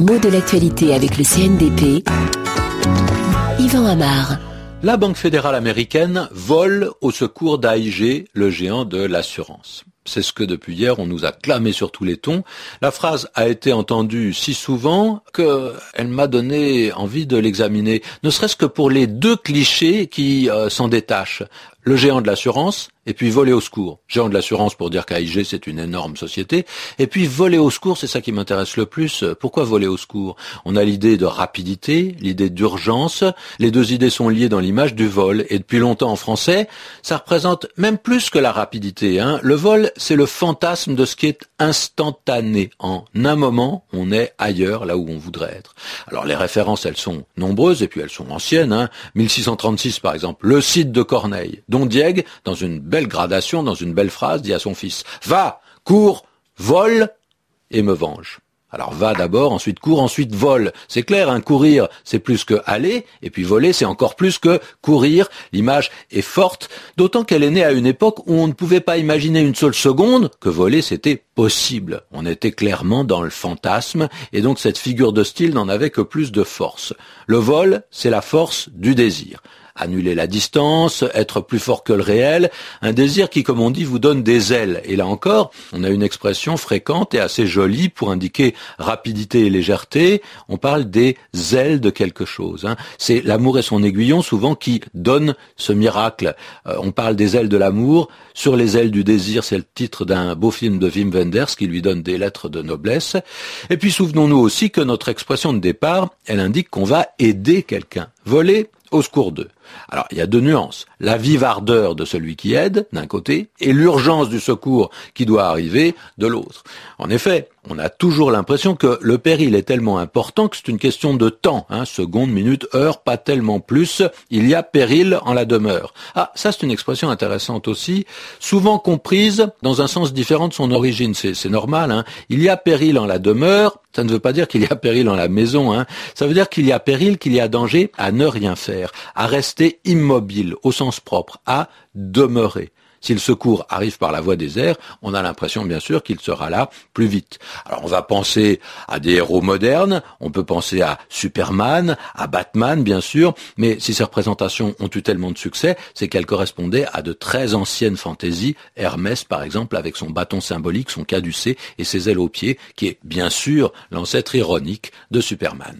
Les mots de l'actualité avec le CNDP. Yvan Amar. La Banque fédérale américaine vole au secours d'AIG, le géant de l'assurance. C'est ce que depuis hier on nous a clamé sur tous les tons. La phrase a été entendue si souvent qu'elle m'a donné envie de l'examiner, ne serait-ce que pour les deux clichés qui euh, s'en détachent. Le géant de l'assurance et puis voler au secours. Géant de l'assurance pour dire qu'AIG c'est une énorme société, et puis voler au secours, c'est ça qui m'intéresse le plus. Pourquoi voler au secours? On a l'idée de rapidité, l'idée d'urgence, les deux idées sont liées dans l'image du vol, et depuis longtemps en français, ça représente même plus que la rapidité. Hein. Le vol, c'est le fantasme de ce qui est instantané. En un moment, on est ailleurs, là où on voudrait être. Alors les références, elles sont nombreuses, et puis elles sont anciennes. Hein. 1636 par exemple, le site de Corneille, dont Dieg, dans une belle gradation dans une belle phrase, dit à son fils Va, cours, vole et me venge. Alors va d'abord, ensuite cours, ensuite vole. C'est clair, hein, courir, c'est plus que aller, et puis voler, c'est encore plus que courir. L'image est forte, d'autant qu'elle est née à une époque où on ne pouvait pas imaginer une seule seconde que voler, c'était possible. On était clairement dans le fantasme, et donc cette figure de style n'en avait que plus de force. Le vol, c'est la force du désir annuler la distance, être plus fort que le réel, un désir qui, comme on dit, vous donne des ailes. Et là encore, on a une expression fréquente et assez jolie pour indiquer rapidité et légèreté. On parle des ailes de quelque chose. Hein. C'est l'amour et son aiguillon souvent qui donnent ce miracle. Euh, on parle des ailes de l'amour. Sur les ailes du désir, c'est le titre d'un beau film de Wim Wenders qui lui donne des lettres de noblesse. Et puis souvenons-nous aussi que notre expression de départ, elle indique qu'on va aider quelqu'un. Voler, au secours d'eux. Alors, il y a deux nuances. La vive ardeur de celui qui aide, d'un côté, et l'urgence du secours qui doit arriver, de l'autre. En effet, on a toujours l'impression que le péril est tellement important que c'est une question de temps, hein, seconde, minute, heure, pas tellement plus. Il y a péril en la demeure. Ah, ça c'est une expression intéressante aussi, souvent comprise dans un sens différent de son origine. C'est normal. Hein. Il y a péril en la demeure. Ça ne veut pas dire qu'il y a péril en la maison. Hein. Ça veut dire qu'il y a péril, qu'il y a danger à ne rien faire, à rester immobile au sens propre, à demeurer. Si le secours arrive par la voie des airs, on a l'impression bien sûr qu'il sera là plus vite. Alors on va penser à des héros modernes, on peut penser à Superman, à Batman bien sûr, mais si ces représentations ont eu tellement de succès, c'est qu'elles correspondaient à de très anciennes fantaisies, Hermès par exemple avec son bâton symbolique, son caducé et ses ailes aux pieds, qui est bien sûr l'ancêtre ironique de Superman.